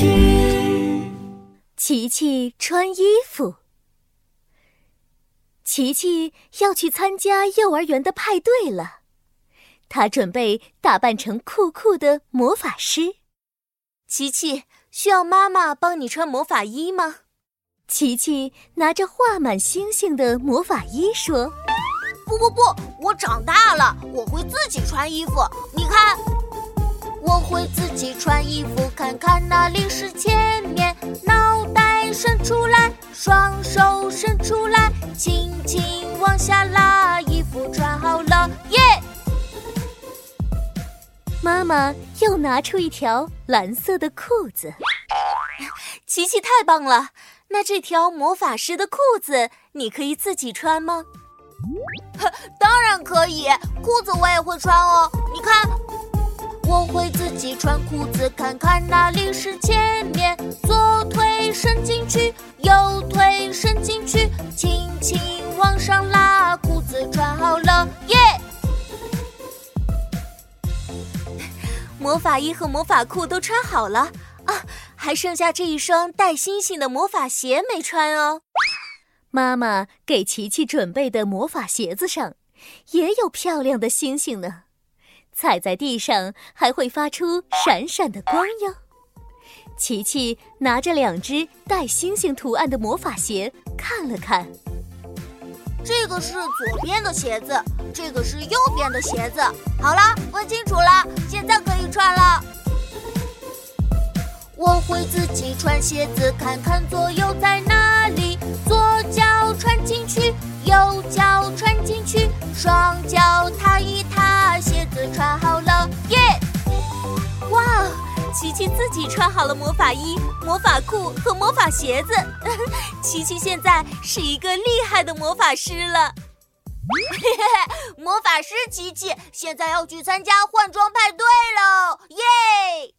剧。琪琪穿衣服。琪琪要去参加幼儿园的派对了，他准备打扮成酷酷的魔法师。琪琪，需要妈妈帮你穿魔法衣吗？琪琪拿着画满星星的魔法衣说。不不不，我长大了，我会自己穿衣服。你看，我会自己穿衣服，看看哪里是前面。脑袋伸出来，双手伸出来，轻轻往下拉，衣服穿好了，耶！妈妈又拿出一条蓝色的裤子。琪琪太棒了！那这条魔法师的裤子，你可以自己穿吗？当然可以，裤子我也会穿哦。你看，我会自己穿裤子，看看哪里是前面。左腿伸进去，右腿伸进去，轻轻往上拉，裤子穿好了，耶！魔法衣和魔法裤都穿好了啊，还剩下这一双带星星的魔法鞋没穿哦。妈妈给琪琪准备的魔法鞋子上，也有漂亮的星星呢，踩在地上还会发出闪闪的光哟。琪琪拿着两只带星星图案的魔法鞋看了看，这个是左边的鞋子，这个是右边的鞋子。好了，问清楚了，现在可以穿了。我会自己穿鞋子，看看左右在哪里。左脚穿进去右脚穿进去，双脚琪自己穿好了魔法衣、魔法裤和魔法鞋子，琪琪现在是一个厉害的魔法师了。魔法师琪琪现在要去参加换装派对喽，耶！